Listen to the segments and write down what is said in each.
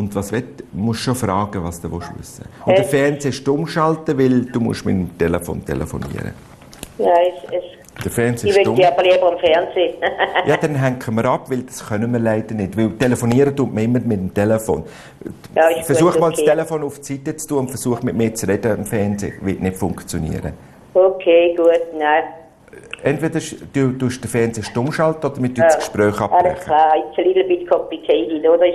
Und was will, musst schon fragen, was du willst wissen. Und den Fernseher stumm schalten, weil du musst mit dem Telefon telefonieren. Nein, es, es, Der Fernseher ich ist will die aber lieber am Fernsehen. Ja, dann hängen wir ab, weil das können wir leider nicht. Weil telefonieren tut man immer mit dem Telefon. Ja, ist versuch mal das okay. Telefon auf die Seite zu tun und versuch mit mir zu reden am Fernseher. Wird nicht funktionieren. okay, gut, nein. Entweder du tust den Fernseher stumm schalten oder wir tun das Gespräch Alles abbrechen. klar, it's a little bit complicated, oder?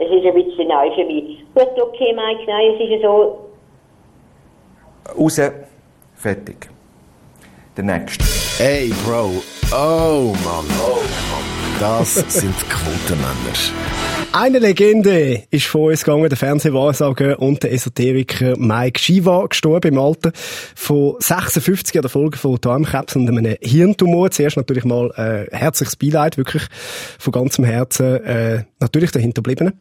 Es, ist ein bisschen neu für mich. Gut, okay, Mike, nein, es ist ja so, Raus. Fertig. Der nächste. Ey, Bro. Oh, Mann. Das sind Quotenmänner. Eine Legende ist vor uns gegangen, der Fernsehwahrsager und der Esoteriker Mike Shiva, gestorben im Alter von 56 an der Folge von Darmkrebs und einem Hirntumor. Zuerst natürlich mal äh, herzliches Beileid, wirklich von ganzem Herzen. Äh, natürlich der Hinterbliebene.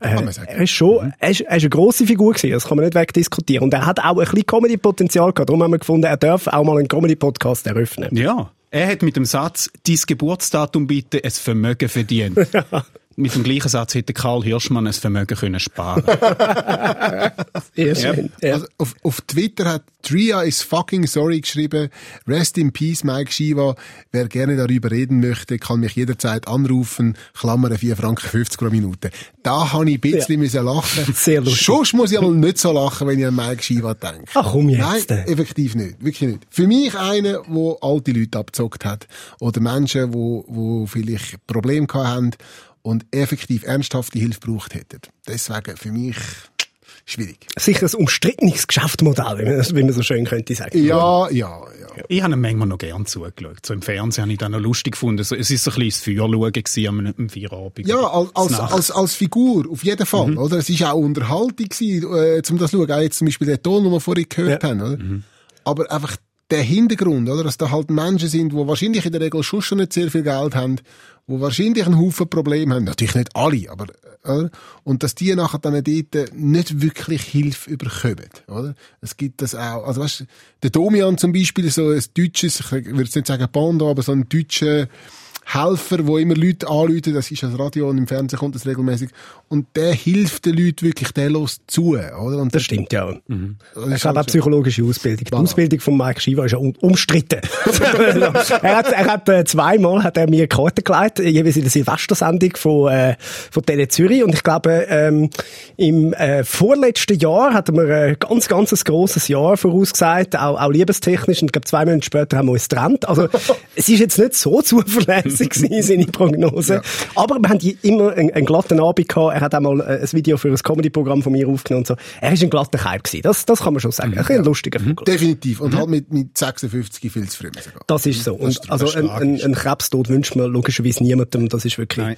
Äh, Kann man sagen. er ist schon, er ist, er ist eine grosse Figur gewesen, das kann man nicht wegdiskutieren. Und er hat auch ein bisschen Comedy-Potenzial gehabt. Darum haben wir gefunden, er darf auch mal einen Comedy-Podcast eröffnen. Ja. Er hat mit dem Satz, dein Geburtsdatum bitte, ein Vermögen verdient. Mit dem gleichen Satz hätte Karl Hirschmann ein Vermögen können sparen schön. Ja. Also auf, auf Twitter hat Tria is fucking sorry geschrieben. Rest in peace, Mike Shiva. Wer gerne darüber reden möchte, kann mich jederzeit anrufen. Klammern 4 Franken 50 pro Minute. Da habe ich ein bisschen müssen lachen. Sehr lustig. Sonst muss ich aber nicht so lachen, wenn ich an Mike Shiva denke. Ach, komm jetzt. Nein, effektiv nicht. Wirklich nicht. Für mich einer, der alte Leute abgezockt hat. Oder Menschen, wo, wo vielleicht Probleme gehabt haben und effektiv ernsthafte Hilfe gebraucht hätten. Deswegen für mich schwierig. Sicher ein umstrittenes Geschäftsmodell, wie man, wie man so schön könnte sagen. Ja, ja, ja. Ich habe ihm manchmal noch gern zugeschaut. So im Fernsehen habe ich das noch lustig gefunden. So, es ist so ein bisschen das Feuerschauen am, am Feierabend. Ja, als, als, als, als Figur, auf jeden Fall, oder? Es ist auch Unterhaltung gewesen, äh, zum das zu schauen. Auch jetzt zum Beispiel der Ton, den wir vorhin gehört Ja. haben, oder? Aber einfach der Hintergrund, oder? Dass da halt Menschen sind, die wahrscheinlich in der Regel schon schon nicht sehr viel Geld haben, die wahrscheinlich einen Haufen Probleme haben. Natürlich nicht alle, aber, oder? Und dass die nachher dann dort nicht wirklich Hilfe überkommen, oder? Es gibt das auch, also weißt, der Domian zum Beispiel, so ein deutsches, ich würde jetzt nicht sagen Bando, aber so ein deutscher, Helfer, wo immer Leute anrufen, das ist das Radio und im Fernsehen kommt das regelmäßig. Und der hilft den Leuten wirklich, der lässt zu, oder? Und Das stimmt, ja. das Ich ist glaube auch psychologische Ausbildung. Die. Ausbildung von Mike Shiva ist ja un umstritten. er hat, er hat äh, zweimal hat er mir Karten gelegt, äh, jeweils in der Silvestersendung von, äh, von Tele Zürich. Und ich glaube, ähm, im äh, vorletzten Jahr hat er mir ein ganz, ganz ein grosses Jahr vorausgesagt, auch, auch liebestechnisch. Und ich glaube, zwei Monate später haben wir uns getrennt. Also, es ist jetzt nicht so zuverlässig gewesen, seine Prognose. Aber wir haben immer einen, einen glatten Abend gehabt. Er hat auch mal äh, ein Video für ein Comedy-Programm von mir aufgenommen und so. Er ist ein glatter Kype gewesen. Das, das kann man schon sagen. Ein, bisschen lustiger Vogel. Definitiv. Und halt mit, mit 56 viel zu früh sogar. Das ist so. Und also ein, ein, ein Krebstod wünscht man logischerweise niemandem. Das ist wirklich, Nein.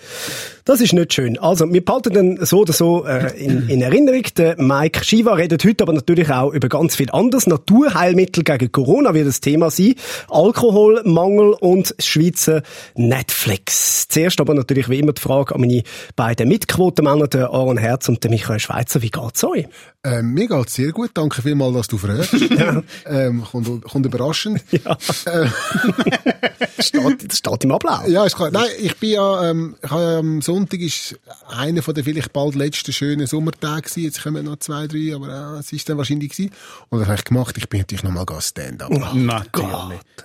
das ist nicht schön. Also, wir behalten dann so oder so äh, in, in Erinnerung. Der Mike Shiva redet heute aber natürlich auch über ganz viel anderes. Naturheilmittel gegen Corona wird das Thema sein. Alkoholmangel und Schweizer Netflix. Zuerst aber natürlich wie immer die Frage an meine beiden Mitquotenmänner, der Aaron Herz und der Michael Schweizer. Wie geht's euch? Ähm, mir geht's sehr gut. Danke vielmals, dass du fragst. ähm, kommt, kommt überraschend. Ja. das, steht, das steht im Ablauf. Ja, ist klar. Nein, ich bin ja, ähm, ich habe ja am Sonntag ist einer von den vielleicht bald letzten schönen Sommertagen gewesen. Jetzt kommen noch zwei, drei, aber äh, es ist dann wahrscheinlich gewesen. Und das habe ich gemacht. Ich bin natürlich nochmal Stand-up.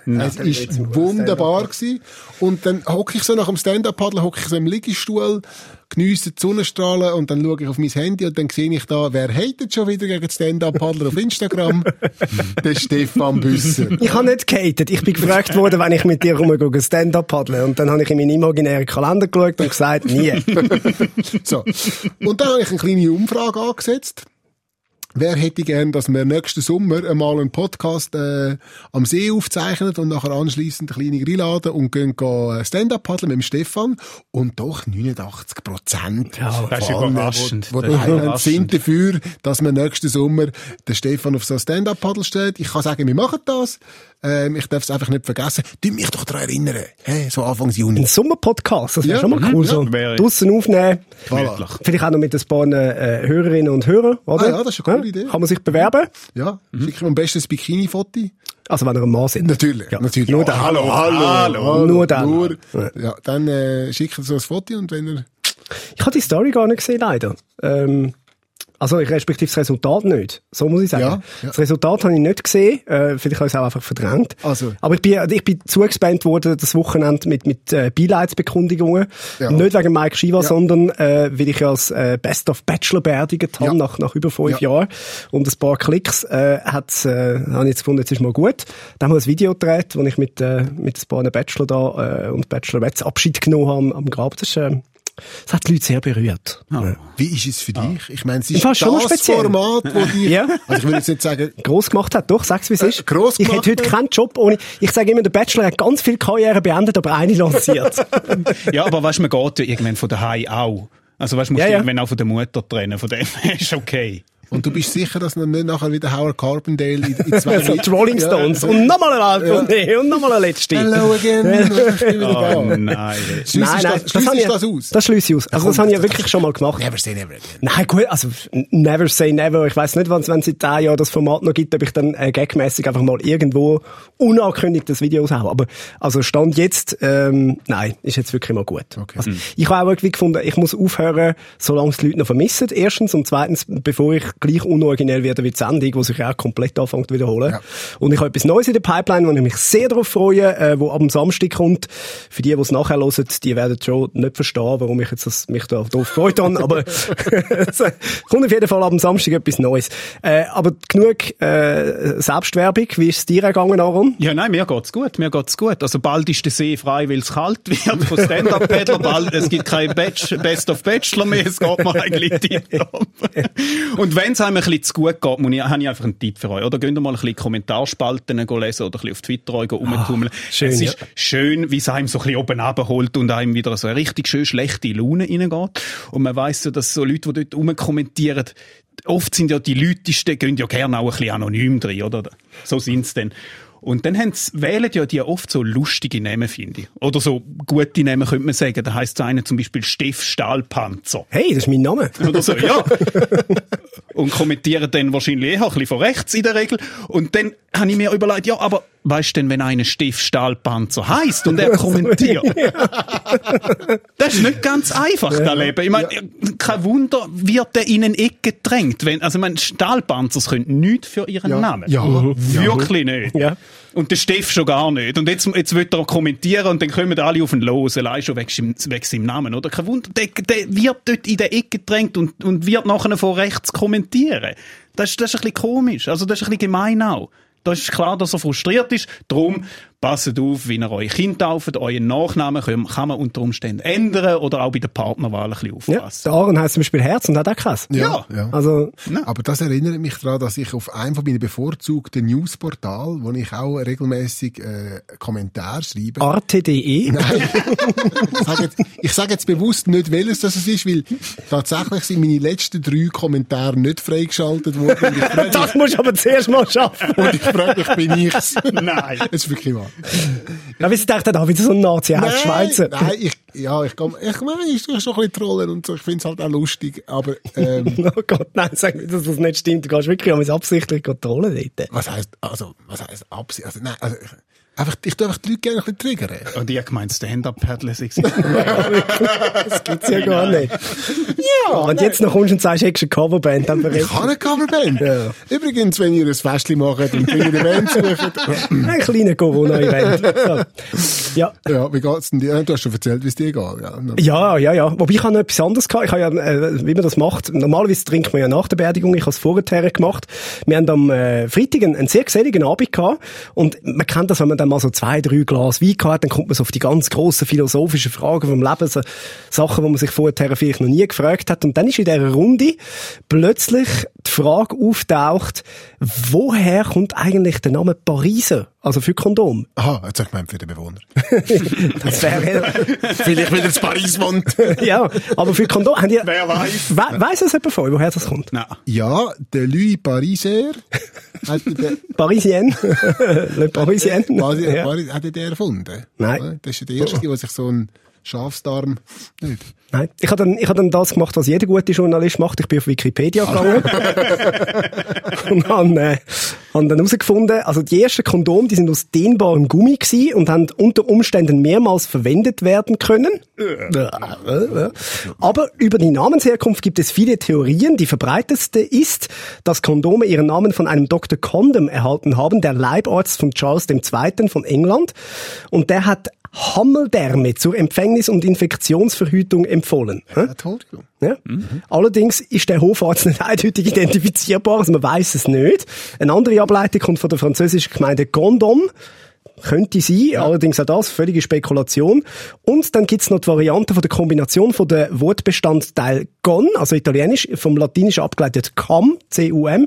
Natürlich. Es ist wunderbar gewesen. Und dann hocke ich so nach dem Stand-Up-Paddeln, hocke ich so im Liegestuhl, geniesse die Sonnenstrahlen und dann schaue ich auf mein Handy und dann sehe ich da, wer hatet schon wieder gegen Stand-Up-Paddler auf Instagram? Der Stefan Büsser. Ich habe nicht gehatet. Ich bin gefragt worden, wenn ich mit dir rumgehe, Stand-up paddle. Und dann habe ich in meinen imaginären Kalender geschaut und gesagt, nie. So. Und dann habe ich eine kleine Umfrage angesetzt. Wer hätte gern, dass wir nächsten Sommer einmal einen Podcast äh, am See aufzeichnen und nachher anschliessend eine kleine Grillade und gehen go Stand-up paddeln mit dem Stefan und doch 89 Prozent das ist von allen, überraschend. wo- wo Das ist überraschend. sind dafür, dass wir nächsten Sommer den Stefan auf so Stand-up paddel stellt. Ich kann sagen, wir machen das. Ähm, ich darf es einfach nicht vergessen. Du mich doch daran erinnern. Hey, so Anfangs Juni. Ein Sommerpodcast, das wäre Ja, schon mal cool. ja, so wäre- draussen aufnehmen. Gemütlich. Vielleicht auch noch mit ein paar äh, Hörerinnen und Hörern, oder? Ah ja, das ist eine coole Idee. Kann man sich bewerben? Ja, schick mir am besten ein Bikini-Foto. Also wenn ihr ein Mann sind. Natürlich, Ja. natürlich. Nur dann. hallo, hallo, Hallo. Nur dann. Nur, Ja. ja, dann äh, schickt so ein Foto und wenn ihr Ich habe die Story gar nicht gesehen, leider. Ähm, also ich respektive das Resultat nicht. So muss ich sagen. Ja, ja. Das Resultat habe ich nicht gesehen. Äh, vielleicht habe ich es auch einfach verdrängt. Also. Aber ich bin, ich bin zugespannt worden das Wochenende mit, mit äh, Beileidsbekundungen. Ja. Nicht wegen Mike Shiva, sondern äh, weil ich als äh, Best of Bachelor beerdigt habe, nach, nach über fünf Ja. Jahren. Und ein paar Klicks äh, hat's, äh, habe ich jetzt gefunden, jetzt ist mal gut. Dann haben wir ein Video gedreht, wo ich mit, äh, mit ein paar Bachelor da äh, und Bachelorettes Abschied genommen habe am, am Grab. Das, ist, äh, das hat die Leute sehr berührt. Ja. Wie ist es für dich? Ich meine, es ist das speziell. Format, wo dich, Ja. also ich würde jetzt nicht sagen, gross gemacht hat. Doch, sag's wie es ist. Äh, gross ich hätte heute keinen Job ohne. Ich sage immer, der Bachelor hat ganz viel Karriere beendet, aber eine lanciert. Ja, aber weißt du, man geht ja irgendwann von daheim auch. Also weißt du, musst Ja, irgendwann auch von der Mutter trennen. Von dem ist okay. Und du bist sicher, dass dann nicht nachher wieder Howard Carpendale in, in zwei so die Rolling Stones. Und nochmal ein Album. Nee, und nochmal ein letzte. Hello again. Oh nein. Nein, nein, das, schliessest habe ich, das aus? Das schließe ich aus. Also das komm, habe ich ja das- wirklich schon mal gemacht. Never say never again. Nein, gut, also never say never. Ich weiß nicht, wenn es seit zehn Jahren das Format noch gibt, ob ich dann äh, gagmäßig einfach mal irgendwo unangekündigt das Video raushaue. Aber also Stand jetzt, ähm, nein, ist jetzt wirklich mal gut. Okay. Also, Ich habe auch irgendwie gefunden, ich muss aufhören, solange es die Leute noch vermissen. Erstens und zweitens, bevor ich gleich unoriginell werde wie die Sendung, die sich ja auch komplett anfängt zu wiederholen. Ja. Und ich habe etwas Neues in der Pipeline, wo ich mich sehr darauf freue, äh, wo ab dem Samstag kommt. Für die, die es nachher hören, die werden schon nicht verstehen, warum ich jetzt das, mich da drauf gefreut habe, aber es kommt auf jeden Fall ab dem Samstag etwas Neues. Äh, aber genug äh, Selbstwerbung. Wie ist es dir gegangen, Aaron? Ja, nein, mir geht's gut, mir geht's gut. Also bald ist der See frei, weil es kalt wird von Stand-Up-Paddler. Bald, es gibt kein Batch, Best of Bachelor mehr, es geht mir eigentlich tipptopp. Und wenn es einem ein bisschen zu gut geht, muss ich, habe ich einfach einen Tipp für euch. Oder geht ihr mal ein bisschen Kommentarspalten lesen oder ein bisschen auf Twitter euch rumtummeln. schön, es ist ja. schön, wie es einem so ein bisschen oben runterholt und einem wieder so eine richtig schön schlechte Laune reingeht. Und man weiss so, dass so Leute, die dort rumkommentieren, oft sind ja die Leutesten, gehen ja gerne auch ein bisschen anonym drin, oder? So sind's dann. Und dann haben's, wählen ja die oft so lustige Namen, finde ich. Oder so gute Namen, könnte man sagen. Da heisst so einer zum Beispiel Steff Stahlpanzer. Hey, das ist mein Name. Oder so, ja. Und kommentieren dann wahrscheinlich eher ein bisschen von rechts in der Regel. Und dann habe ich mir überlegt, ja, aber weißt du denn, wenn einer Steff Stahlpanzer heisst und er kommentiert? Das ist nicht ganz einfach, das Leben. Ich meine, kein Wunder, wird der in eine Ecke gedrängt. Wenn, also, ich meine, Stahlpanzers können nichts für ihren Ja. Namen. Ja. Wirklich nicht. Ja. Und der Steff schon gar nicht. Und jetzt, jetzt wird er kommentieren und dann kommen alle auf ihn los, allein schon wegen, wegen seinem Namen, oder? Kein Wunder, der, der wird dort in der Ecke gedrängt und, und wird nachher von rechts kommentieren. Das, das ist ein bisschen komisch. Also, das ist ein bisschen gemein auch. Da ist klar, dass er frustriert ist. Drum, passet auf, wie ihr euer Kind tauft. Euren Nachnamen kann, kann man unter Umständen ändern oder auch bei der Partnerwahl ein bisschen Ja, aufpassen. der Aaron heisst zum Beispiel Herz und hat auch keins. Ja. ja. Also, Aber das erinnert mich daran, dass ich auf einem von meinen bevorzugten Newsportal, wo ich auch regelmäßig äh, Kommentare schreibe. arte.de. Ich sage jetzt, ich sage jetzt bewusst nicht, welches das es ist, weil tatsächlich sind meine letzten drei Kommentare nicht freigeschaltet worden. Das musst du aber zuerst mal schaffen. mich, und ich mich bin ich's? Nein. Das ist wirklich wahr. Ja, wie sie dachten, da wieder so ein Nazi aus Nein, Schweizer. Nein, ich, ja, ich, kann, ich meine, ich tue schon ein bisschen trollen und so. Ich finde es halt auch lustig, aber, ähm, Oh Gott, nein, sag nicht, dass das nicht stimmt. Du gehst wirklich an absichtlich trollen dort. was heißt, also, was heißt Absicht? Also, nein, also, ich- einfach, ich tue einfach die Leute gerne ein bisschen triggern. Und ich gemeint, Stand-Up-Paddler Das gibt's ja gar nicht. Ja. Und jetzt noch kommst du und sagst, hättest du eine Coverband, dann Ich habe eine Coverband. Übrigens, wenn ihr ein Festchen macht und wenn ihr eine Band sucht, Ein kleiner Corona-Event. Ja. ja, wie geht's denn dir? Du hast schon erzählt, wie es dir geht. Ja, Ja, ja, ja. Wobei ich habe noch etwas anderes gehabt. Ich habe ja, äh, wie man das macht, normalerweise trinkt man ja nach der Beerdigung. Ich habe es vorher gemacht. Wir haben am äh, Freitag einen, einen sehr geselligen Abend gehabt. Und man kennt das, wenn man dann mal so zwei, drei Glas Wein gehabt dann kommt man so auf die ganz grossen philosophischen Fragen vom Leben, so Sachen, wo man sich vorher vielleicht noch nie gefragt hat. Und dann ist in dieser Runde plötzlich die Frage auftaucht, woher kommt eigentlich der Name Pariser? Also für Kondom. Aha, jetzt habe ich gemeint für den Bewohner. Das wäre Vielleicht wieder in Paris wohnt. ja, aber für Kondom, haben die, Wer weiß? We weiss das jemand von euch, woher das kommt? Nein. Ja, der Louis Pariser Parisien. Le Parisien. ja. Paris, hat er den erfunden? Nein. Das ist der Erste, der sich so einen Schafsdarm nicht. Nein. Ich habe dann, ich habe dann das gemacht, was jeder gute Journalist macht. Ich bin auf Wikipedia gegangen. und dann, äh, haben dann herausgefunden, also die ersten Kondome, die sind aus dehnbarem Gummi gewesen und haben unter Umständen mehrmals verwendet werden können. Aber über die Namensherkunft gibt es viele Theorien. Die verbreitetste ist, dass Kondome ihren Namen von einem Dr. Condom erhalten haben, der Leibarzt von Charles II. von England. Und der hat Hammeldärme zur Empfängnis- und Infektionsverhütung empfohlen. Ja. Ja. Allerdings ist der Hofarzt nicht eindeutig identifizierbar, also man weiß es nicht. Eine andere Ableitung kommt von der französischen Gemeinde Gondom. Könnte sein, allerdings auch das, völlige Spekulation. Und dann gibt's noch die Variante von der Kombination von der Wortbestandteil gon, also italienisch, vom Latinisch abgeleitet cum, C-U-M,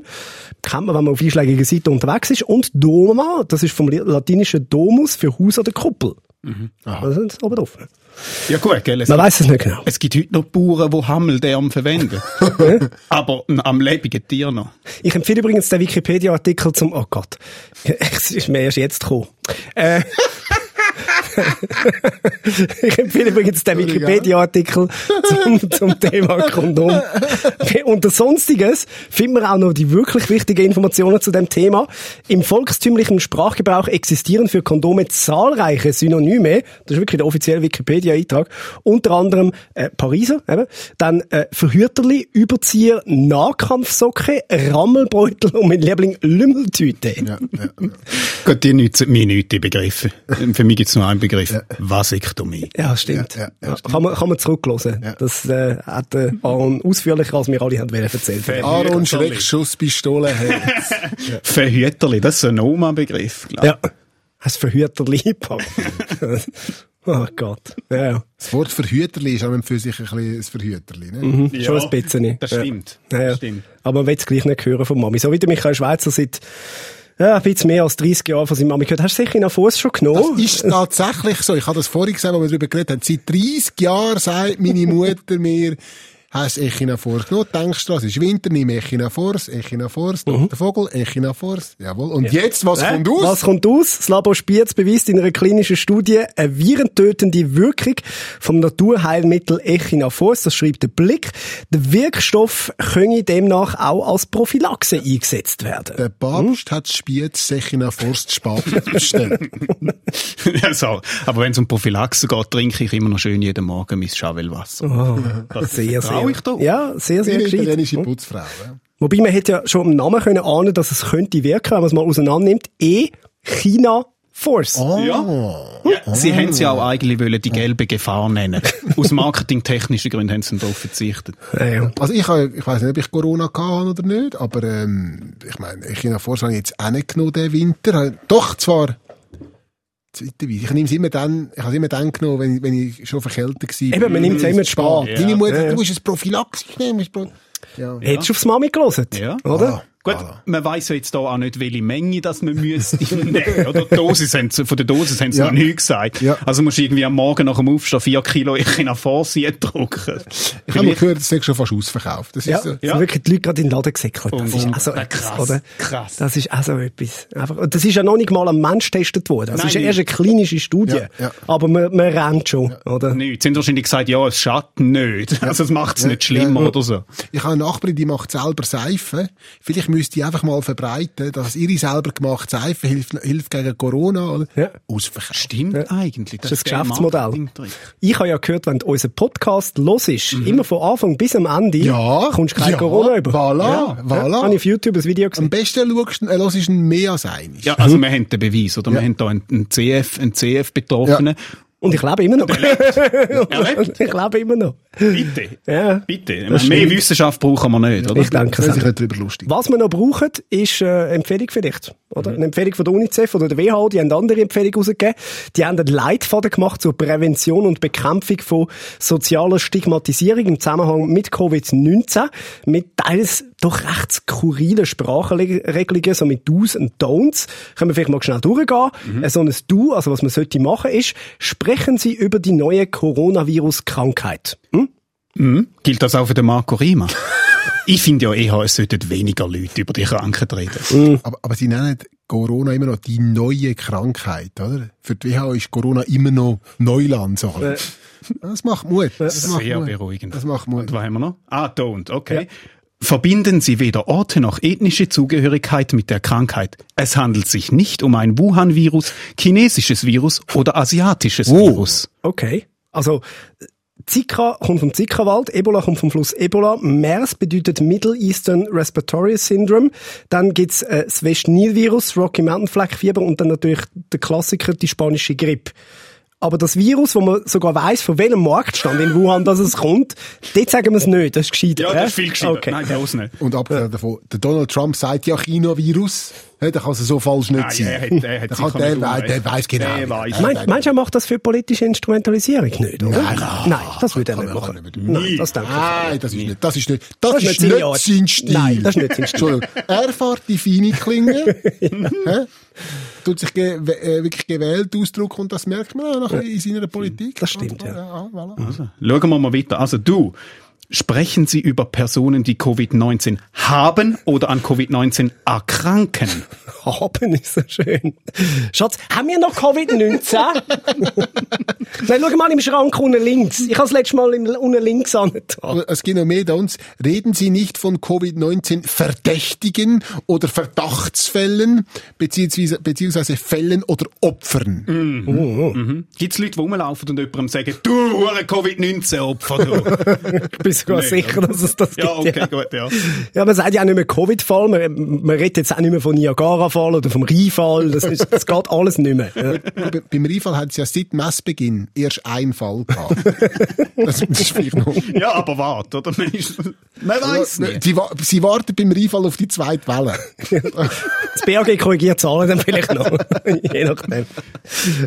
kennt man, wenn man auf einschlägigen Seiten unterwegs ist, und doma, das ist vom latinischen domus für Haus oder Kuppel. Also das ist oben drauf. Ja gut, gell, Man weiß es nicht genau. es gibt heute noch Bauern, die Hammeldärm verwenden. Aber am lebenden Tier noch. Ich empfehle übrigens den Wikipedia-Artikel zum, oh Gott, es ist mir erst jetzt gekommen. Äh, ich empfehle übrigens den Wikipedia-Artikel zum, zum Thema Kondom. Unter Sonstiges finden wir auch noch die wirklich wichtigen Informationen zu dem Thema. Im volkstümlichen Sprachgebrauch existieren für Kondome zahlreiche Synonyme. Das ist wirklich der offizielle Wikipedia-Eintrag. Unter anderem äh, Pariser, eben. dann äh, Verhüterli, Überzieher, Nahkampfsocke, Rammelbeutel und mein Liebling Lümmeltüte. Ja, ja, ja. Gut, die nützen mir nicht, die Begriffe. Für mich gibt's nur einen Begriff. Vasektomie. Ja, stimmt. Ja, ja, ja, kann, man, kann man zurückhören. Ja. Das äh, hat äh, Aaron ausführlicher, als wir alle haben erzählt. Aaron Schreck, Schusspistole, Herz. Verhüterli, das ist ein Oma-Begriff, glaube Ja. Hast Verhüter lieb. oh Gott. Ja, ja. Das Wort Verhüterli ist und für sich ein bisschen ein Verhüterli. Ne? Mhm. Ja, Schon ein bisschen. das Ja. stimmt. Ja, ja. Das stimmt. Aber man will es gleich nicht hören von Mami. So wie der Michael Schweizer seit ja, ein bisschen mehr als 30 Jahren von seiner Mami gehört. Hast du sicher in Fuß schon Das genommen? ist tatsächlich so. Ich habe das vorhin gesagt, als wir darüber geredet haben. Seit 30 Jahren sagt meine Mutter mir, hast Echinafors genommen? Denkst du, es ist Winter, nimm Echinafors, Echinafors, Mhm. der Vogel, Echinafors. Jawohl. Und jetzt, was Hä? kommt aus? Was kommt aus? Das Labor Spiez beweist in einer klinischen Studie eine virentötende Wirkung vom Naturheilmittel Echinafors. Das schreibt der Blick. Der Wirkstoff könne demnach auch als Prophylaxe eingesetzt werden. Der Papst hat Spiez Echinafors zu spät bestellt. ja, so. Aber wenn es um Prophylaxe geht, trinke ich immer noch schön jeden Morgen mein Chavelwasser. Oh, sehr, sehr. Trau ich da. Ja, sehr, sehr Die gescheit. italienische Putzfrau. Ja. Wobei man hätte ja schon im Namen können ahnen, dass es könnte wirken, wenn man es mal auseinander nimmt. E China Force. Ja. ja. Sie haben sie auch eigentlich wollen die gelbe Gefahr nennen. Aus marketingtechnischen Gründen haben sie darauf verzichtet. Ja, ja. Also ich, ich weiß nicht, ob ich Corona hatte oder nicht, aber ähm, ich meine, Echinafors habe ich jetzt auch nicht genommen, den Winter. Doch, zwar zweiterweise. Ich nehme es immer dann, ich habe es immer dann genommen, wenn, ich- wenn ich schon verkältet war. Eben, man nimmt es immer zu spät. Ja. Mutter, Ja, du musst es Prophylaxe nehmen. ja. Hättest du aufs Mami gelesen? Ja. Oder? Gut, man weiss ja jetzt da auch nicht, welche Menge das man müsste nehmen. Oder die Dosis haben sie, von der Dosis haben sie Ja. noch nichts gesagt. Ja. Also musst du irgendwie am Morgen nach dem Aufstehen vier Kilo Echinafors drucken. Ich habe mal gehört, das ist schon fast ausverkauft. Das Ja, ist so. sind wirklich die Leute gerade in den Laden gesäckelt. Das ist Unglaublich. auch so Ja, etwas, krass, oder? krass. Das ist auch so etwas. Einfach, und das ist ja noch nicht mal am Mensch getestet worden. Das Nein, ist ja erst eine klinische Studie. Ja, ja. Aber man, man rennt schon, oder? Nicht. Sie haben wahrscheinlich gesagt, ja, es schadet nicht. Also es macht es nicht schlimmer ja. oder so. Ich habe eine Nachbarin, die macht selber Seife. Vielleicht müsste einfach mal verbreiten, dass ihre selber gemachte Seife hilft, hilft gegen Corona. Oder? Ja. Ausverkauft. Stimmt eigentlich. Das ist der ein Geschäftsmodell. Ich habe ja gehört, wenn du unseren Podcast los ist, immer von Anfang bis am Ende, Mhm. Ja. kommst du kein Ja. Corona über. Voilà. Ja. Voilà. Ja, habe ich auf YouTube ein Video gesehen. Am besten schaust du, äh, hörst du mehr als einmal. Ja, also wir haben den Beweis, oder? Wir Ja. haben da einen, einen CF, einen CF-Betroffenen. Und ich lebe immer noch. lebt? ich lebe immer noch. Bitte. Ja. Bitte. Mehr stimmt. Wissenschaft brauchen wir nicht, oder? Ich denke es nicht darüber lustig Was wir noch brauchen, ist äh, eine Empfehlung vielleicht. Oder? Mhm. Eine Empfehlung von der UNICEF oder der WHO, die haben andere Empfehlungen rausgegeben. Die haben einen Leitfaden gemacht zur Prävention und Bekämpfung von sozialer Stigmatisierung im Zusammenhang mit Covid-19. Mit teils doch recht skurrilen Sprachregelungen, so mit Do's und Don'ts. Können wir vielleicht mal schnell durchgehen. Mhm. So ein Do, also was man sollte machen, ist, sprechen Sie über die neue Coronavirus-Krankheit. Hm? Mhm. Gilt das auch für den Marco Rima? ich finde ja eher, es sollten weniger Leute über die Krankheit reden. Aber, aber sie nennen Corona immer noch die neue Krankheit, oder? Für die WHO ist Corona immer noch Neuland. So. Äh. Das macht Mut. Das macht Sehr Mut. beruhigend. Das macht Mut. Und was haben wir noch? Ah, don't, okay. Verbinden Sie weder Orte noch ethnische Zugehörigkeit mit der Krankheit. Es handelt sich nicht um ein Wuhan-Virus, chinesisches Virus oder asiatisches Virus. Okay. Also, Zika kommt vom Zika-Wald, Ebola kommt vom Fluss Ebola, MERS bedeutet Middle Eastern Respiratory Syndrome, dann gibt's äh, das West-Nil-Virus, Rocky Mountain Fleckfieber und dann natürlich der Klassiker, die spanische Grippe. Aber das Virus, wo man sogar weiss, von welchem Marktstand in Wuhan das es kommt, dort sagen wir es nicht, das ist gescheiter. Ja, das ist viel gescheiter. Okay. Nein, bloß nicht. Und abgesehen davon, der Donald Trump sagt ja China-Virus. Ja, da kann es so falsch nicht Nein, sein. er hat- er hat der, kann, der, nicht wei- Unrecht. der weiß genau. Der. Ja, Mein, meinst du, er macht das für politische Instrumentalisierung nicht, oder? Nein, nein. Nein, das würde er nicht machen. er nicht. Nein, das denke ich Nein, das ist nicht, das ist nicht, das, Das ist nicht Art. sein Stil. Nein, das ist nicht sein Stil. Entschuldigung. Er fährt die feine Klinge, hä? Tut sich ge äh, wirklich gewählt ausdrücken und das merkt man auch nachher in seiner Politik. Das stimmt, ja. ja voilà. Also, schauen wir mal weiter. Also du, sprechen Sie über Personen, die Covid-19 haben oder an Covid-19 erkranken? Haben ist so schön. Schatz, haben wir noch Covid-19? Nein, schau mal im Schrank unten links. Ich habe das letzte Mal im, unten links angetan. Es geht noch mehr da uns. Reden Sie nicht von Covid-19 Verdächtigen oder Verdachtsfällen, beziehungsweise, beziehungsweise Fällen oder Opfern. Mhm. Gibt es Leute, die rumlaufen und jemandem sagen, du, hure Covid-19-Opfer, du? Ich bin sogar Nee, sicher, dass es das gibt. ja, okay, gut, ja. Ja, man sagt ja auch nicht mehr Covid-Fall, man, man redet jetzt auch nicht mehr von Niagara-Fall oder vom Rheinfall, das, ist, das geht alles nicht mehr. Ja. Be- Beim Rheinfall hat es ja seit Messbeginn erst einen Fall gehabt. das, ist vielleicht noch. Ja, aber warte, oder? Man, ist, man weiss nicht. Sie, sie warten beim Rheinfall auf die zweite Welle. Das BAG korrigiert Zahlen dann vielleicht noch. Je nachdem.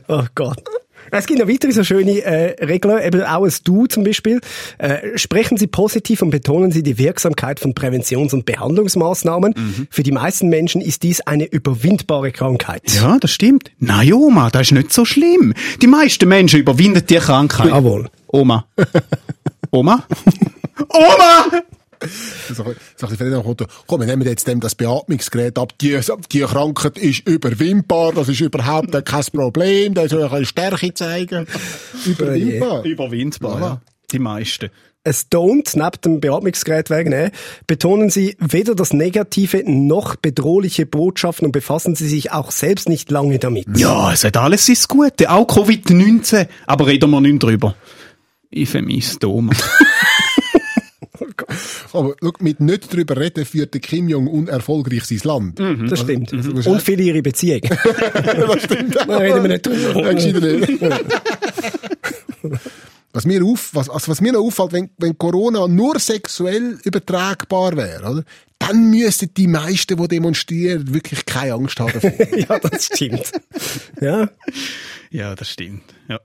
Oh Gott. Es gibt noch weitere so schöne äh, Regeln, eben auch ein Du zum Beispiel. Äh, sprechen Sie positiv und betonen Sie die Wirksamkeit von Präventions- und Behandlungsmaßnahmen. Für die meisten Menschen ist dies eine überwindbare Krankheit. Ja, das stimmt. Nein, Oma, das ist nicht so schlimm. Die meisten Menschen überwinden die Krankheit. Jawohl. Oma. Oma? Oma! Nach dem Motto, komm, wir nehmen jetzt dem das Beatmungsgerät ab. Die, die Krankheit ist überwindbar, das ist überhaupt kein Problem, da soll eine Stärke zeigen. Überwindbar. Überwindbar, Voilà. ja. Die meisten. Es Don't neben dem Beatmungsgerät wegnehmen, betonen Sie weder das negative noch bedrohliche Botschaften und befassen Sie sich auch selbst nicht lange damit. Ja, es hat alles sein Gute. Auch Covid-19. Aber reden wir nicht drüber. Ich vermisse die Oma. Aber schau, mit nicht drüber reden führt der Kim Jong-un erfolgreich sein Land. Das stimmt. Mhm. Und viele ihre Beziehungen. das stimmt. Da reden wir nicht drüber. Was mir, auf, was, also was mir noch auffällt, wenn, wenn Corona nur sexuell übertragbar wäre, oder? dann müssten die meisten, die demonstrieren, wirklich keine Angst haben ja, das stimmt. Ja. ja, das stimmt. Ja.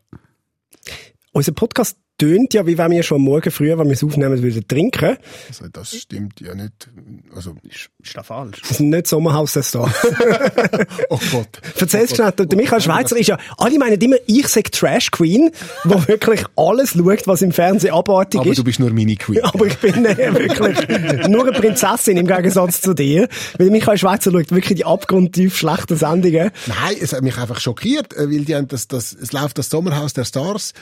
Unser Podcast tönt ja, wie wenn wir schon am Morgen früh, wenn wir es aufnehmen, würden trinken. Also, das stimmt ja nicht. Also, Ist, ist das falsch? Das ist nicht Sommerhaus der Star. oh Gott. Erzähl's schnell, der Michael Schweizer ist ja, alle meinen immer, ich sag Trash Queen, wo wirklich alles schaut, was im Fernsehen abartig Aber ist. du bist nur meine Queen. Aber ich bin äh, wirklich nur eine Prinzessin im Gegensatz zu dir. Weil Michael Schweizer schaut wirklich die abgrundtief schlechten Sendungen. Nein, es hat mich einfach schockiert, äh, weil die haben das, das, es läuft das Sommerhaus der Stars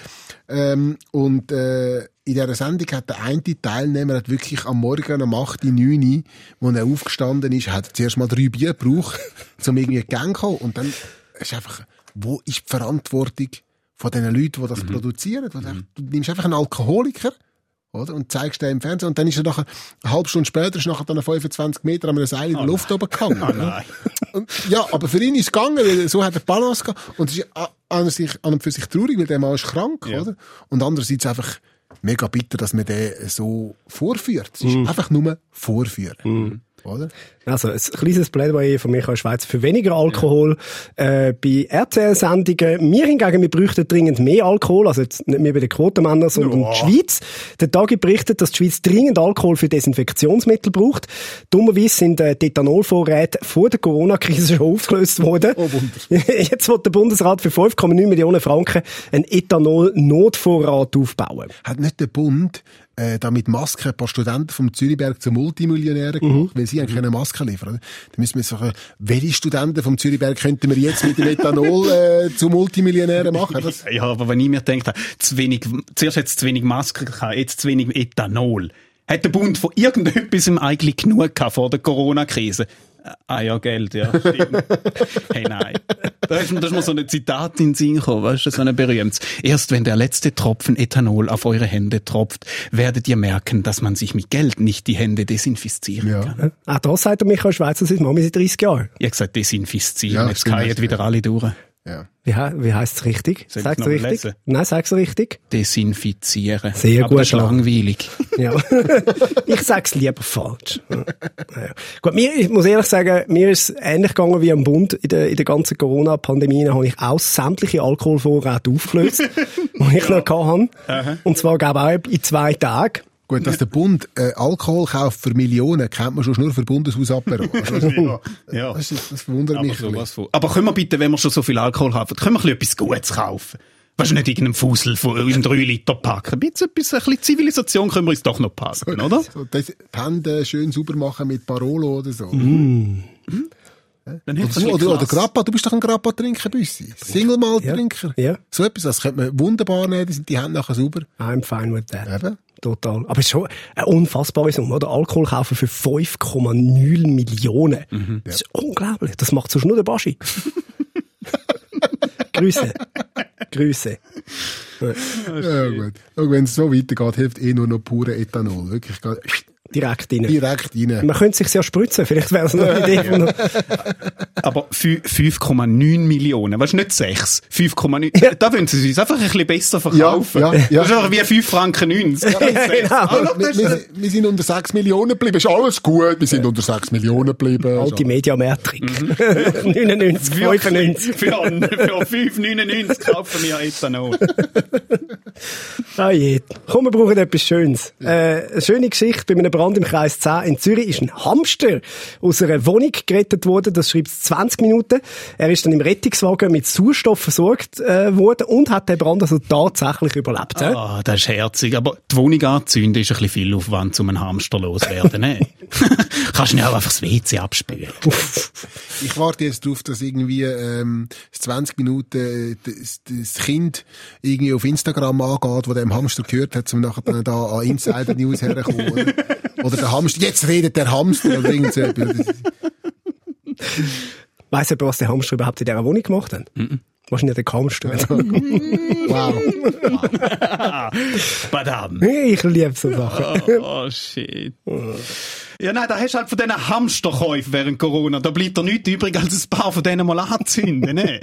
ähm, und äh, in dieser Sendung hat der eine Teilnehmer hat wirklich am Morgen um 8, 9, wo er aufgestanden ist, hat zuerst mal drei Bier gebraucht, um irgendwie Gang zu kommen. Und dann ist einfach, wo ist die Verantwortung von den Leuten, die das produzieren? Wo du, du nimmst einfach einen Alkoholiker, oder? Und zeigst den im Fernsehen. Und dann ist er nachher, eine halbe Stunde später, ist nachher dann 25 Meter an einem Seil in der Luft oben gehangen. Oh nein. Und, ja, aber für ihn ist es gegangen, weil so hat er Balance gehabt. Und es ist an, sich, an und für sich traurig, weil der Mann ist krank, Ja. oder? Und andererseits einfach mega bitter, dass man den so vorführt. Es ist einfach nur vorführen. Oder? Also, ein kleines Plädoyer von Michael Schweizer für weniger Alkohol äh, bei RTL-Sendungen. Wir hingegen, wir bräuchten dringend mehr Alkohol, also jetzt nicht mehr bei den Quotenmännern, sondern Ja. die Schweiz. Der Tagi berichtet, dass die Schweiz dringend Alkohol für Desinfektionsmittel braucht. Dummerweise sind äh, die Ethanolvorräte vor der Corona-Krise schon aufgelöst worden. Oh, Wunder. Jetzt wird der Bundesrat für 5,9 Millionen Franken einen Ethanol-Notvorrat aufbauen. Hat nicht der Bund äh, da mit Masken ein paar Studenten vom Zürichberg zu Multimillionären gemacht, weil sie haben keine Masken liefern. Da müssen wir sagen, welche Studenten vom Zürichberg könnten wir jetzt mit dem Ethanol äh, zu Multimillionären machen? Das, Ja, aber wenn ich mir denke, zu wenig, zuerst jetzt zu wenig Masken gehabt, jetzt zu wenig Ethanol. Hat der Bund von irgendetwas eigentlich genug gehabt vor der Corona-Krise? Ah ja, Geld, ja, stimmt. hey, nein. Da ist, mir- da ist mir so ein Zitat in den Sinn gekommen, weißt du, so ein berühmtes. Erst wenn der letzte Tropfen Ethanol auf eure Hände tropft, werdet ihr merken, dass man sich mit Geld nicht die Hände desinfizieren Ja. kann. Auch das sagt der Michael Schweizer, sein Mami seit 30 Jahren. Ich habe gesagt, desinfizieren. Ja, Jetzt fallen hast wieder alle durch. Ja. Wie, wie heisst es richtig? Soll Sag's richtig? lesen? Nein, sag's richtig. Desinfizieren. Sehr Aber gut, das ist langweilig. Ja. ich sag's lieber falsch. Ja. Gut, mir, ich muss ehrlich sagen, mir ist ähnlich gegangen wie am Bund. In der, in der ganzen Corona-Pandemie habe ich auch sämtliche Alkoholvorräte aufgelöst, die ich noch hatte. Und zwar, glaube ich, auch in zwei Tagen. Gut, dass der Bund äh, Alkohol kauft für Millionen, kennt man schon nur für Bundeshausapero. Ja. ja. Das, ist, das verwundert Aber, mich. von. Aber können wir bitte, wenn wir schon so viel Alkohol haben, können wir ein bisschen etwas Gutes kaufen? Weißt du, nicht irgendeinen Fusel von im 3 Liter packen. Ein bisschen, ein bisschen Zivilisation können wir uns doch noch passen, oder? bisschen. So, das, die Hände schön sauber machen mit Parolo oder so. Dann hat's ein Oder, bisschen oder, oder. Grappa, du bist doch ein Grappa-Trinker, Büssi. Single-Malt-Trinker. Ja. So etwas, das könnte man wunderbar nehmen, die sind die Hände nachher sauber. I'm fine with that. Eben. Total. Aber es ist schon eine unfassbare Summe, oder? Alkohol kaufen für 5,0 Millionen. Das ist unglaublich. Das macht sonst nur der Baschi. Grüße. Grüße. Ja, gut. Und wenn es so weitergeht, hilft eh nur noch pure Ethanol. Wirklich Direkt rein. direkt rein. Man könnte sich ja spritzen. Vielleicht wäre es noch eine Idee. Aber fü- 5,9 Millionen, weißt du, nicht 6. 5,9. Da wollen sie uns einfach ein bisschen besser verkaufen. Ja, ja, ja. Das ist einfach wie 5 Franken 90. genau. Ah, schau, wir, wir, wir sind unter 6 Millionen geblieben. Ist alles gut. Wir sind unter 6 Millionen geblieben. Alte Mediametrik. 99, 95. Für, für 5,99 kaufen wir Ethanol. Ah je. Komm, wir brauchen etwas Schönes. Äh, eine schöne Geschichte. Bei einem Brand im Kreis 10 in Zürich ist ein Hamster aus einer Wohnung gerettet worden. Das schreibt es 20 Minuten. Er ist dann im Rettungswagen mit Sauerstoff versorgt äh, worden und hat den Brand also tatsächlich überlebt. Ah, das ist herzig. Aber die Wohnung anzünden ist ein bisschen viel Aufwand, um einen Hamster loswerden. Ne? Kannst du nicht auch einfach das WC abspülen. Ich warte jetzt darauf, dass irgendwie ähm, 20 Minuten äh, das, das Kind irgendwie auf Instagram angeht, wo der im Hamster gehört hat, um nachher dann da an Insider News herzukommen. Oder, der Hamster, jetzt redet der Hamster oder irgend so etwas. Weiss jemand, was der Hamster überhaupt in dieser Wohnung gemacht hat? Wahrscheinlich der Hamster. Wow. Badam. ich liebe so Sachen. Oh, oh, shit. Ja, nein, da hast du halt von diesen Hamsterkäufen während Corona. Da bleibt dir nichts übrig, als ein paar von denen mal anzünden, ne?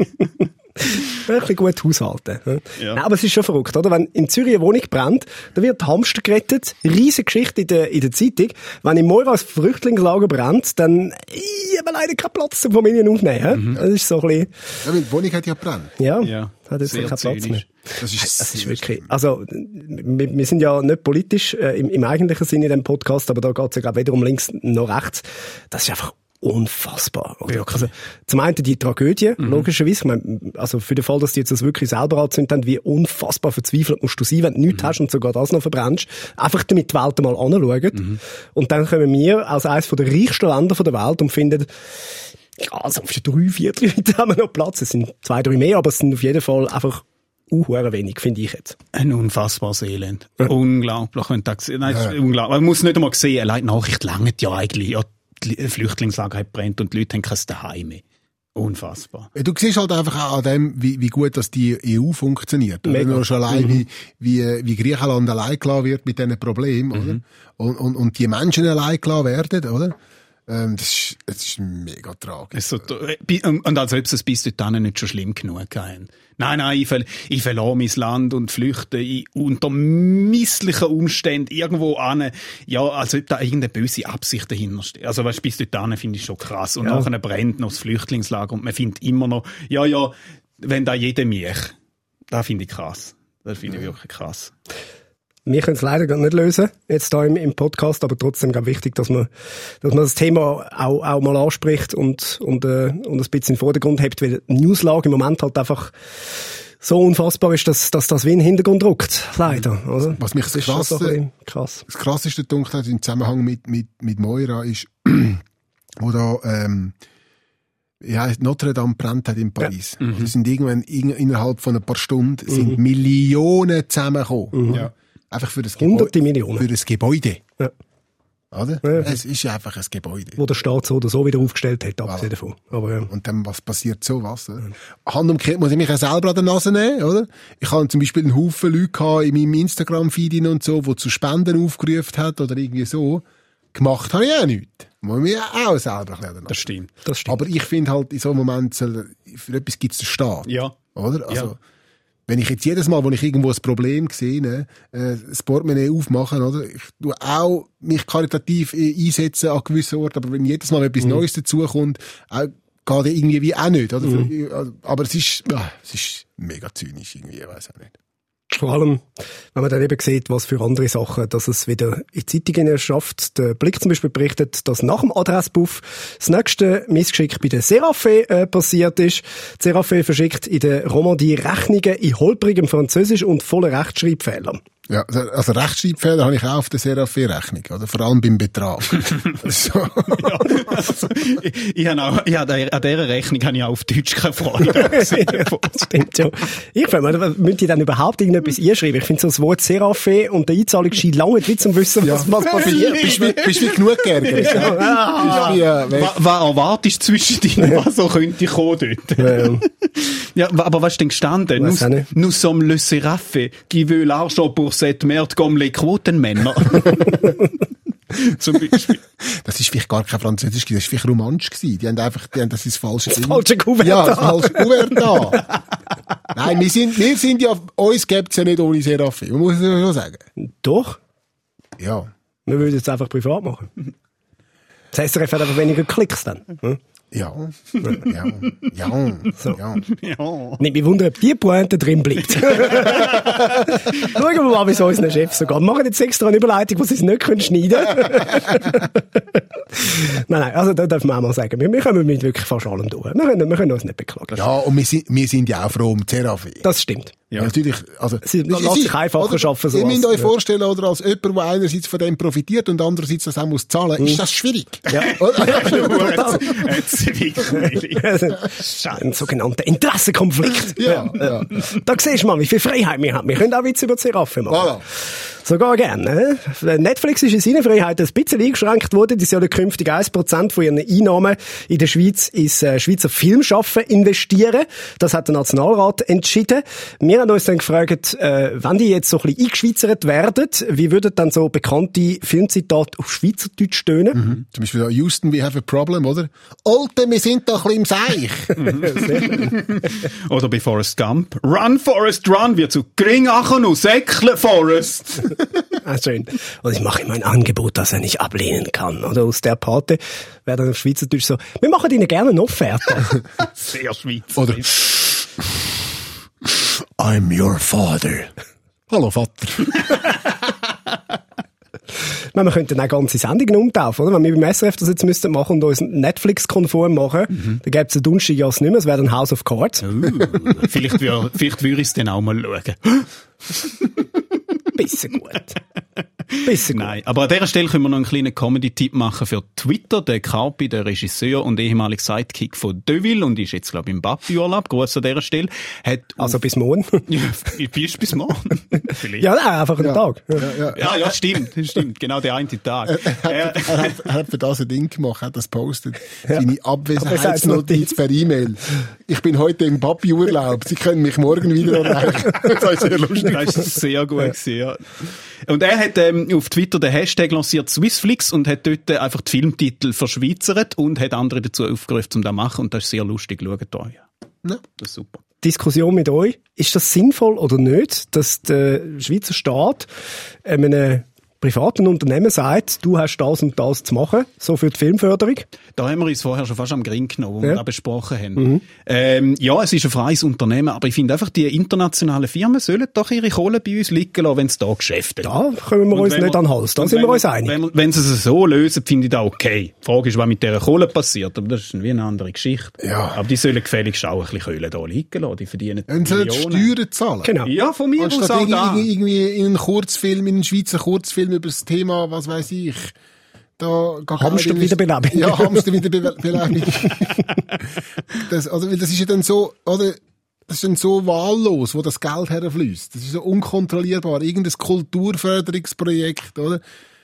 Bisschen gut haushalten. Ja. Nein, aber es ist schon verrückt, oder? Wenn in Zürich eine Wohnung brennt, dann wird Hamster gerettet. Riesige Geschichte in der, in der Zeitung. Wenn in Moira ein Flüchtlingslager brennt, dann, ich habe leider keinen Platz zum Familien aufnehmen. Das ist so ein bisschen, Ja, weil die Wohnung hat ja gebrannt. ja, Ja, hat jetzt keinen Platz mehr. Das ist, Das ist wirklich, also, wir, wir sind ja nicht politisch äh, im, im eigentlichen Sinne in dem Podcast, aber da geht es ja, glaube weder um links noch rechts. Das ist einfach unfassbar. Oder? Also, zum einen die Tragödie, logischerweise. Ich meine, also für den Fall, dass die jetzt das wirklich selber anzündet haben, wie unfassbar verzweifelt musst du sein, wenn du nichts hast und sogar das noch verbrennst. Einfach damit die Welt mal anschauen. Und dann kommen wir als eines der reichsten Länder der Welt und finden, ja, also für drei Viertel Leute haben wir noch Platz. Es sind zwei, drei mehr, aber es sind auf jeden Fall einfach unhuere wenig, finde ich jetzt. Ein unfassbares Elend. Unglaublich, wenn du das Nein, ist unglaublich. Man muss nicht einmal sehen, allein die Nachricht langt ja eigentlich. Ja, die Flüchtlingslager hat brennt und die Leute haben kein Daheim mehr. Unfassbar. Du siehst halt einfach auch an dem, wie, wie gut dass die EU funktioniert. Oder? Mega. Nur schon allein, wie, wie, wie Griechenland allein gelassen wird mit diesen Problemen, oder? Und, und, und die Menschen allein gelassen werden, oder? Ähm, das, ist, das ist mega tragisch. Es so, bi- und als ob es bis dahin nicht schon schlimm genug haben. Nein, nein, ich, ver ich verlasse mein Land und flüchte unter misslichen Umständen irgendwo an. Ja, als ob da irgendeine böse Absicht dahinter steht. Also, weißt, bis dahin finde ich schon krass. Und Ja. nachher brennt noch das Flüchtlingslager und man findet immer noch, ja, ja, wenn da jeder mich. Das finde ich krass. Das finde ich wirklich krass. Wir können es leider gar nicht lösen, jetzt da im, im Podcast, aber trotzdem ganz wichtig, dass man, dass man das Thema auch, auch mal anspricht und, und, äh, und ein bisschen in den Vordergrund hebt, weil die Newslage im Moment halt einfach so unfassbar ist, dass, dass das wie in den Hintergrund rückt. Leider, oder? Was mich das ist schon so ein krass-. Das krasseste Punkt hat im Zusammenhang mit, mit, mit Moira ist, wo da, ähm, ja, Notre Dame brennt hat in Paris. Das sind irgendwann in, innerhalb von ein paar Stunden sind Millionen zusammengekommen. Ja. Einfach für das Hunderte Gebäude. Millionen. Für das Gebäude. Ja. Oder? Ja. Es ist einfach ein Gebäude. Wo der Staat so oder so wieder aufgestellt hat, abgesehen davon. Aber ja. Und dann, was passiert so was? Oder? Hand umgekehrt muss ich mich auch selber an der Nase nehmen, oder? Ich habe zum Beispiel einen Haufen Leute gehabt in meinem Instagram-Feed und so, die zu Spenden aufgerufen hat oder irgendwie so. Gemacht habe ich auch nichts. Muss ich mich auch selber an der Nase Das stimmt. Das stimmt. Aber ich finde halt, in so einem Moment soll, für etwas gibt es den Staat. Ja. Oder? Also, Ja. Wenn ich jetzt jedes Mal, wo ich irgendwo ein Problem sehe, äh, das Portemonnaie aufmachen, oder? Ich tue auch mich karitativ äh, einsetzen an gewissen Orten, aber wenn jedes Mal etwas Neues dazukommt, auch, geht irgendwie wie auch nicht, oder? Für- Aber es ist, ja, es ist mega zynisch irgendwie, ich weiß auch nicht. Vor allem, wenn man dann eben sieht, was für andere Sachen, dass es wieder in Zeitungen schafft. Der Blick zum Beispiel berichtet, dass nach dem Adressbuff das nächste Missgeschick bei der Serafé äh, passiert ist. Die Serafé verschickt in der Romandie Rechnungen in holprigem Französisch und voller Rechtschreibfehlern. Ja, also, Rechtschreibfehler habe ich auch auf der Seraphi-Rechnung, oder? Vor allem beim Betrag. so. Ja, also, ich, ich habe auch, ich habe, an dieser Rechnung habe ich auch auf Deutsch keine Freude gesehen. das stimmt schon. Ich finde, man müsste ich dann überhaupt irgendetwas einschreiben. Ich finde so das Wort Serafé und der Einzahlungsschein lange nicht zum wissen, was, was passiert. bist, bist, bist wie genug geärgert. ja. Wie, äh, Was, was erwartest du zwischen dir, was so könnte kommen dort? Ja. Ja, aber was ist denn gestanden? Nous, nicht. nous sommes le Serafé, qui veut l'argent pour merde comme les Quotenmänner. Zum Beispiel. Das ist vielleicht gar kein Französisch, gewesen, das ist vielleicht Romansch gewesen. Die haben einfach, die haben das ist das falsche Das falsche Kuvert Ja, das da. falsche Kuvert da. Nein, wir sind, wir sind ja, uns gibt's ja nicht ohne Seraphi. Man muss es ja schon sagen. Doch. Ja. Wir würden es einfach privat machen. Das SRF hat einfach weniger Klicks dann. Hm? Ja. Ja. Ja. Ja. Ja. Nicht mich wundern, ob die Pointe drin bleibt. Schauen wir mal, wie es unseren Chefs so geht. Wir machen jetzt extra eine Überleitung, wo sie es nicht können schneiden können. nein, nein, also da dürfen wir auch mal sagen, wir, wir kommen mit wirklich fast allem durch. Wir können, wir können uns nicht beklagen. Ja, und wir sind, wir sind ja auch froh um Seraphi. Das stimmt. Ja. Natürlich, also, Sie ist- sich einfacher schaffen, so Ihr müsst euch ja. vorstellen, oder als jemand, der einerseits von dem profitiert und andererseits das auch muss zahlen, ist das schwierig. Ja. Ein sogenannter Interessenkonflikt. Ja, ja. Da siehst du mal, wie viel Freiheit wir haben. Wir können auch Witze über die Seraphe machen. Voilà. Sogar gerne. ne? Netflix ist in seiner Freiheit ein bisschen eingeschränkt worden. Die sollen künftig 1% von ihren Einnahmen in der Schweiz ins äh, Schweizer Filmschaffen investieren. Das hat der Nationalrat entschieden. Wir haben uns dann gefragt, äh, wenn die jetzt so ein bisschen eingeschweizert werden, wie würden dann so bekannte Filmzitate auf Schweizerdeutsch stöhnen? Zum Beispiel da, Houston, we have a problem, oder? Alte, wir sind doch ein bisschen im Seich. Oder bei Forrest Gump. Run, Forrest, run, wird zu Gringachen und Säckle, Forrest. Ah, schön. Und ich mache ihm ein Angebot, das er nicht ablehnen kann. Oder aus der Pate wäre dann auf Schweizerdeutsch so, wir machen Ihnen gerne eine Offerte. Sehr Schweiz. Oder, I'm your father. Hallo, Vater. Nein, wir könnten auch ganze Sendungen umtaufen, oder? Wenn wir beim SRF das jetzt müssten machen und uns Netflix-konform machen, Mhm. dann gäbe es ein Donnerstag nicht mehr, es wäre dann House of Cards. Uh, vielleicht wür- vielleicht würde ich es dann auch mal schauen. Bisschen gut. Bisschen gut. Nein, aber an dieser Stelle können wir noch einen kleinen Comedy-Tipp machen für Twitter. Der Carpi, der Regisseur und ehemalige Sidekick von Deville und ist jetzt, glaube ich, im Papi-Urlaub, groß an dieser Stelle, hat... Also bis morgen. ja, bist bis morgen. Vielleicht. ja, nein, einfach einen Tag. Ja. Ja, Ja, ja, stimmt, stimmt. Genau der eine Tag. Er, Äh, er, hat, er hat für das ein Ding gemacht, hat das postet. Seine Abwesenheitsnotiz. Abwesenheitsnotiz per E-Mail. Ich bin heute im Papi-Urlaub. Sie können mich morgen wieder erreichen. Das ist sehr lustig. Das ist sehr gut gewesen, ja. Und er hat ähm, auf Twitter den Hashtag lanciert Swissflix und hat dort äh, einfach die Filmtitel verschweizert und hat andere dazu aufgerufen, um das zu machen. Und das ist sehr lustig. Schaut euch. Ja. Ja. Das ist super. Diskussion mit euch. Ist das sinnvoll oder nicht, dass der Schweizer Staat einem privaten Unternehmen sagt, du hast das und das zu machen, so für die Filmförderung? Da haben wir uns vorher schon fast am Grin genommen, wo Ja. wir das besprochen haben. Ähm, ja, es ist ein freies Unternehmen, aber ich finde einfach, die internationalen Firmen sollen doch ihre Kohle bei uns liegen lassen, wenn es da Geschäfte Da kommen wir Und uns nicht an den Hals, da und sind wir uns einig. Wenn, wenn sie es so lösen, finde ich das okay. Die Frage ist, was mit dieser Kohle passiert, aber das ist wie eine andere Geschichte. Ja. Aber die sollen gefälligst auch ein bisschen Kohle da liegen lassen, die verdienen sollen sie Millionen. Steuern zahlen. Genau. Ja, von mir aus auch irgendwie, da. irgendwie, irgendwie in einen Kurzfilm, in einen Schweizer Kurzfilm über das Thema, was weiß ich. Da Hamster Wiederbelebung. Ja, Hamster Wiederbelebung. das, also, das ist ja dann so, oder, das ist dann so wahllos, wo das Geld herfließt. Das ist so unkontrollierbar. Irgendein Kulturförderungsprojekt, oder?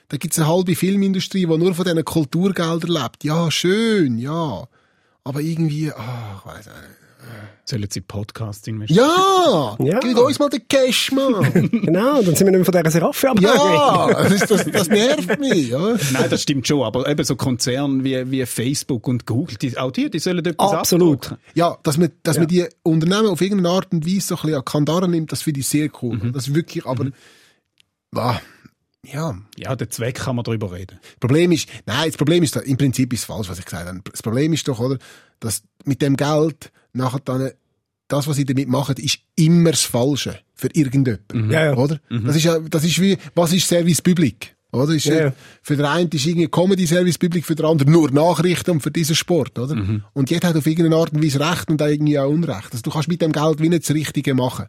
Da gibt's eine halbe Filmindustrie, die nur von diesen Kulturgeldern lebt. Ja, schön, ja. Aber irgendwie, ah, ich weiss auch nicht. Sollen sie Podcasts investieren? Ja! Ja. Gib uns mal den Cash, Mann! Genau, dann sind wir nicht mehr von dieser Seraffe abhängig. ja! Das, das, das nervt mich, ja. Nein, das stimmt schon, aber eben so Konzerne wie, wie Facebook und Google, die, auch die, die sollen etwas Absolut. abdrucken. Ja, dass man, dass man die Unternehmen auf irgendeine Art und Weise so ein bisschen an Kandare nimmt, das finde ich sehr cool. Das ist wirklich, aber, ah, ja. Ja, den Zweck kann man darüber reden. Das Problem ist, nein, das Problem ist, im Prinzip ist es falsch, was ich gesagt habe. Das Problem ist doch, oder, dass mit dem Geld nachher dann, das, was sie damit machen, ist immer das Falsche für irgendjemanden. Ja, ja. Oder? Das ist ja, das ist wie, was ist Service Public? Oder? Ist, Ja, ja. Für den einen ist irgendwie Comedy Service Public, für den anderen nur Nachrichten und für diesen Sport, oder? Und jeder hat auf irgendeine Art und Weise Recht und auch irgendwie auch Unrecht. Also du kannst mit dem Geld wie nicht das Richtige machen.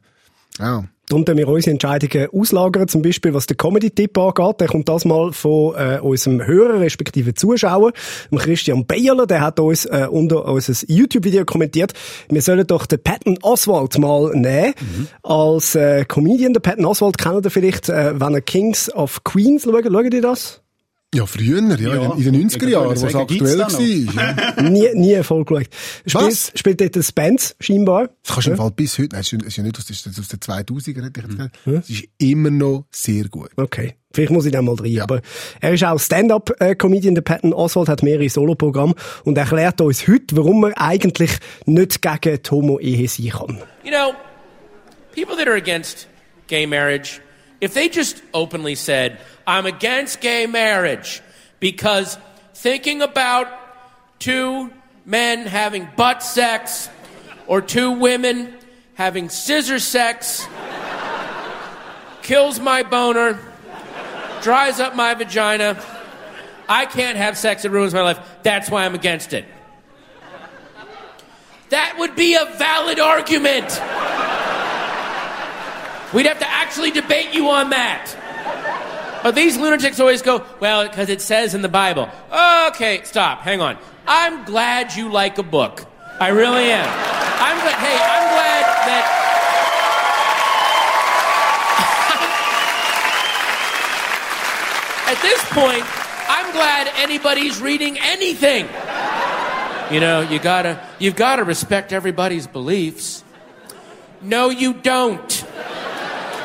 Ja. Darum tun wir unsere Entscheidungen auslagern, zum Beispiel was den Comedy-Tipp angeht. Der kommt das mal von äh, unserem Hörer, respektive Zuschauer, dem Christian Bayerler. Der hat uns äh, unter unser YouTube-Video kommentiert, wir sollen doch den Patton Oswald mal nehmen. Als äh, Comedian, den Patton Oswald kennt ihr vielleicht, äh, wenn er Kings of Queens schaut. Schaut ihr das? Ja, früher, ja, Ja, in den 90er ich Jahren, wo es aktuell war. noch? Ja. nie, nie voll geschaut. Spielt, Was? spielt dort der Spence, scheinbar. Das kannst du im Fall bis heute, nein, es ist ja- ist ja nicht aus, den- aus den 2000er, hätte ich jetzt gesagt. Es ist immer noch sehr gut. Okay. Vielleicht muss ich dann mal rein. Ja. Aber er ist auch Stand-up-Comedian. Der Patton Oswald hat mehrere Soloprogramme und erklärt uns heute, warum man eigentlich nicht gegen die Homo-Ehe sein kann. You know, people that are against gay marriage, if they just openly said, I'm against gay marriage because thinking about two men having butt sex or two women having scissor sex kills my boner, dries up my vagina, I can't have sex, it ruins my life, that's why I'm against it. That would be a valid argument. We'd have to actually debate you on that. But these lunatics always go, well, because it says in the Bible. Okay, stop, hang on. I'm glad you like a book. I really am. I'm glad, hey, I'm glad that. At this point, I'm glad anybody's reading anything. You know, you gotta, you've gotta respect everybody's beliefs. No, you don't.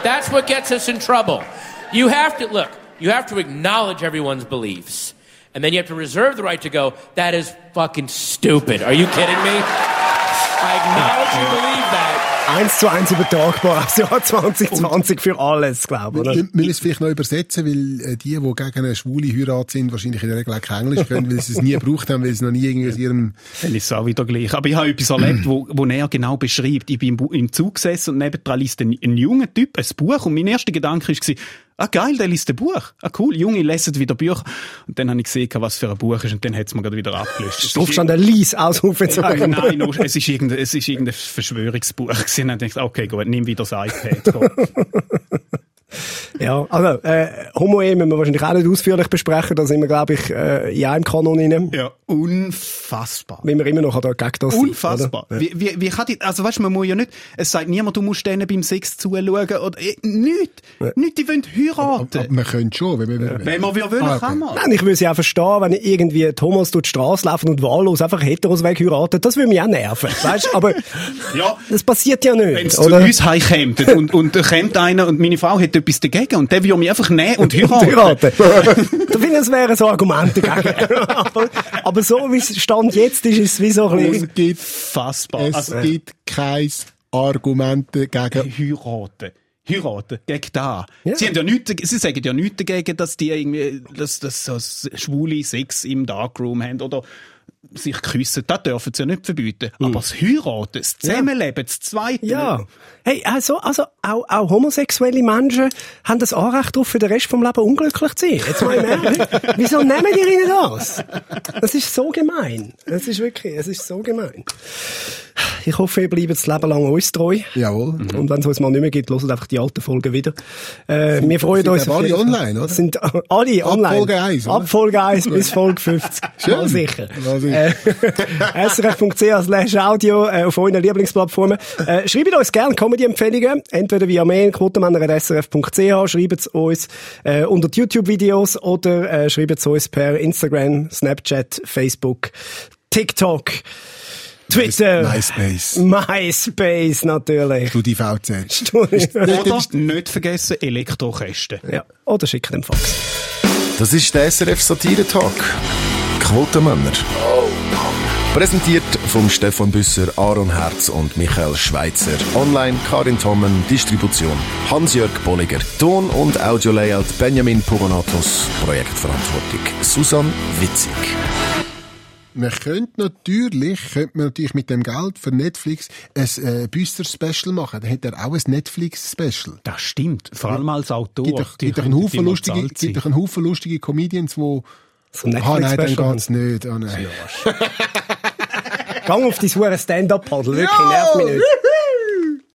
That's what gets us in trouble. You have to, look, you have to acknowledge everyone's beliefs. And then you have to reserve the right to go, that is fucking stupid. Are you kidding me? I acknowledge you believe that. Eins zu eins übertragbar aufs Jahr 2020 für alles, glaube ich. Wir, oder? wir müssen es vielleicht noch übersetzen, weil äh, die, die gegen eine schwule Heirat sind, wahrscheinlich in der Regel auch kein Englisch können, weil sie es nie gebraucht haben, weil sie noch nie irgendwie aus ihrem... Dann ist es auch wieder gleich. Aber ich habe etwas erlebt, wo, wo er genau beschreibt. Ich bin im, Zug gesessen und nebendran liest ein, ein junger Typ ein Buch und mein erster Gedanke war, ah geil, der liest ein Buch. Ah cool, Junge lesen wieder Bücher. Und dann habe ich gesehen, was für ein Buch ist und dann hat es mir gerade wieder abgelöscht. Drauf stand ein Lies Ausrufezeichen. Nein, no, es ist irgendein, es ist irgendein Verschwörungsbuch. Und dann dachte ich, okay, gut, nimm wieder das iPad. Ja, also, äh, Homo-Ehe müssen wir wahrscheinlich auch nicht ausführlich besprechen. Da sind wir, glaube ich, äh, in einem Kanon rein. ja, unfassbar. Weil wir immer noch da gegen das sind, Unfassbar. oder? Wie, wie, wie kann die, also weißt, man muss ja nicht, es sagt niemand, du musst denen beim Sex zuschauen oder, äh, nicht. Nicht, die wollen heiraten. Aber man könnte schon, wenn man... Wenn man will, wollen, Ah, okay. kann man. Nein, ich würde sie auch verstehen, wenn irgendwie Thomas durch die Straße laufen und wahllos einfach Heteros wegheiraten. Das würde mich auch nerven. Weißt du? Aber Ja. das passiert ja nicht. Wenn es oder? zu uns heimkommt und, und da kommt einer und meine Frau hat etwas dagegen und der will mich einfach nehmen und heiraten. da finde ich, das wären so Argumente dagegen. aber, aber so wie es Stand jetzt ist, ist es wie so ein bisschen... Es gibt, Fassbar. es Also, gibt kein Argument dagegen... heiraten. Heiraten. Gegen da. Ja. Sie, haben ja nichts, sie sagen ja nichts dagegen, dass die irgendwie, dass, dass so schwule Sex im Darkroom haben oder sich küssen. Das dürfen sie ja nicht verbieten. Aber das Heiraten, das Zusammenleben, das Zweite. Ja. Hey, also, also auch, auch homosexuelle Menschen haben das Anrecht darauf, für den Rest vom Leben unglücklich zu sein. Jetzt mal im. Wieso nehmen die ihnen das? Das ist so gemein. Das ist wirklich, es ist so gemein. Ich hoffe, ihr bleibt das Leben lang uns treu. Jawohl. Und wenn es uns mal nicht mehr gibt, hört einfach die alten Folgen wieder. Äh, wir freuen sind uns. auf alle online, oder? Sind alle Ab online. Folge 1, oder? Ab Folge 1 bis Folge 50. Schön. Mal sicher. Mal nicht. Äh, srf.ch slash audio äh, auf euren Lieblingsplattformen. Äh, schreibt uns gerne Comedy-Empfehlungen, entweder via Mail, quotenmänner.srf.ch, schreibt es uns äh, unter YouTube-Videos oder äh, schreibt es uns per Instagram, Snapchat, Facebook, TikTok, Twitter, MySpace. MySpace natürlich. StudiVZ. Studi- Oder nicht vergessen, Elektrokästen. ja, oder schickt den Fax. Das ist der SRF Satire-Talk. Quotenmänner. Präsentiert vom Stefan Büsser, Aaron Herz und Michael Schweitzer. Online Karin Tommen, Distribution Hans-Jörg Bolliger. Ton- und Audio-Layout Benjamin Pogonatos. Projektverantwortung Susan Witzig. Man könnte natürlich, könnte man natürlich mit dem Geld für Netflix ein äh, Büster-Special machen. Dann hat er auch ein Netflix-Special. Das stimmt. Vor allem als Autor. Gibt doch, Die gibt doch einen Haufen lustige, gibt doch einen Haufen lustige Comedians, die So Ah, nein, dann geht's nicht. Ah, nein. Gang auf dein hure Stand-up-Paddle, wirklich, nervt mich nicht.